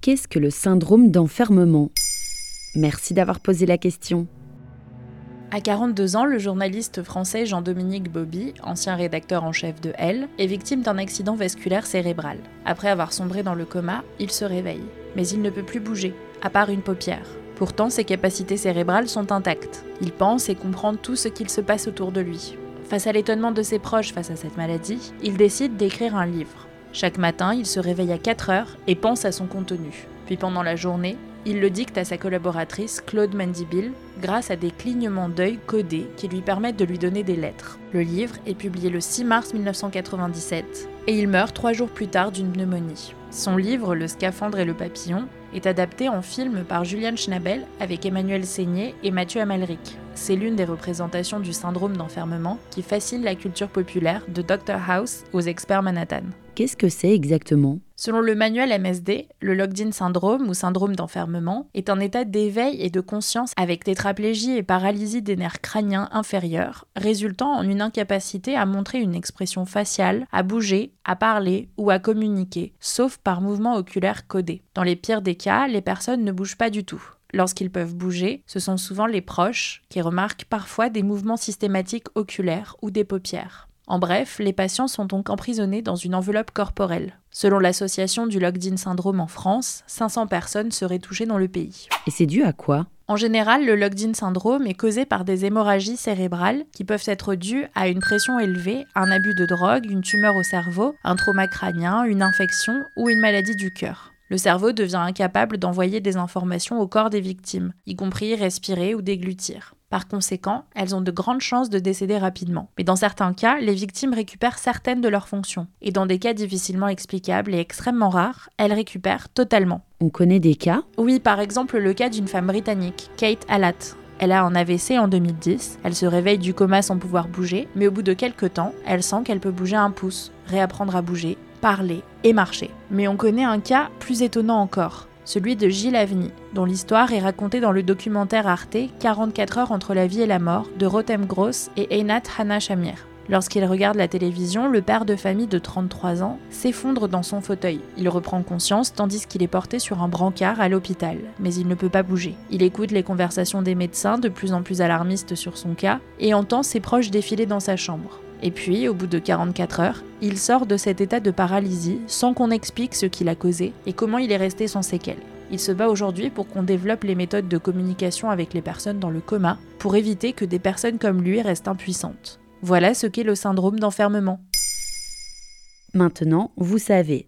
Qu'est-ce que le syndrome d'enfermement? Merci d'avoir posé la question. À 42 ans, le journaliste français Jean-Dominique Bobby, ancien rédacteur en chef de Elle, est victime d'un accident vasculaire cérébral. Après avoir sombré dans le coma, il se réveille. Mais il ne peut plus bouger, à part une paupière. Pourtant, ses capacités cérébrales sont intactes. Il pense et comprend tout ce qu'il se passe autour de lui. Face à l'étonnement de ses proches face à cette maladie, il décide d'écrire un livre. Chaque matin, il se réveille à 4 heures et pense à son contenu. Puis pendant la journée, il le dicte à sa collaboratrice Claude Mandibil grâce à des clignements d'œil codés qui lui permettent de lui donner des lettres. Le livre est publié le 6 mars 1997 et il meurt trois jours plus tard d'une pneumonie. Son livre Le scaphandre et le papillon est adapté en film par Julian Schnabel avec Emmanuel Seigné et Mathieu Amalric. C'est l'une des représentations du syndrome d'enfermement qui fascine la culture populaire de Dr House aux experts Manhattan. Qu'est-ce que c'est exactement? Selon le manuel MSD, le locked-in syndrome ou syndrome d'enfermement est un état d'éveil et de conscience avec tétraplégie et paralysie des nerfs crâniens inférieurs, résultant en une incapacité à montrer une expression faciale, à bouger, à parler ou à communiquer, sauf par mouvement oculaire codé. Dans les pires des cas, les personnes ne bougent pas du tout. Lorsqu'ils peuvent bouger, ce sont souvent les proches qui remarquent parfois des mouvements systématiques oculaires ou des paupières. En bref, les patients sont donc emprisonnés dans une enveloppe corporelle. Selon l'association du locked-in syndrome en France, 500 personnes seraient touchées dans le pays. Et c'est dû à quoi? En général, le locked-in syndrome est causé par des hémorragies cérébrales qui peuvent être dues à une pression élevée, un abus de drogue, une tumeur au cerveau, un trauma crânien, une infection ou une maladie du cœur. Le cerveau devient incapable d'envoyer des informations au corps des victimes, y compris respirer ou déglutir. Par conséquent, elles ont de grandes chances de décéder rapidement. Mais dans certains cas, les victimes récupèrent certaines de leurs fonctions. Et dans des cas difficilement explicables et extrêmement rares, elles récupèrent totalement. On connaît des cas Oui, par exemple le cas d'une femme britannique, Kate Allat. Elle a un AVC en 2010, elle se réveille du coma sans pouvoir bouger, mais au bout de quelques temps, elle sent qu'elle peut bouger un pouce, réapprendre à bouger, parler et marcher. Mais on connaît un cas plus étonnant encore celui de Gilles Avni, dont l'histoire est racontée dans le documentaire Arte 44 heures entre la vie et la mort de Rotem Gross et Einat Hana Shamir. Lorsqu'il regarde la télévision, le père de famille de 33 ans s'effondre dans son fauteuil. Il reprend conscience tandis qu'il est porté sur un brancard à l'hôpital, mais il ne peut pas bouger. Il écoute les conversations des médecins de plus en plus alarmistes sur son cas et entend ses proches défiler dans sa chambre. Et puis, au bout de 44 heures, il sort de cet état de paralysie sans qu'on explique ce qui l'a causé et comment il est resté sans séquelles. Il se bat aujourd'hui pour qu'on développe les méthodes de communication avec les personnes dans le coma pour éviter que des personnes comme lui restent impuissantes. Voilà ce qu'est le syndrome d'enfermement. Maintenant, vous savez,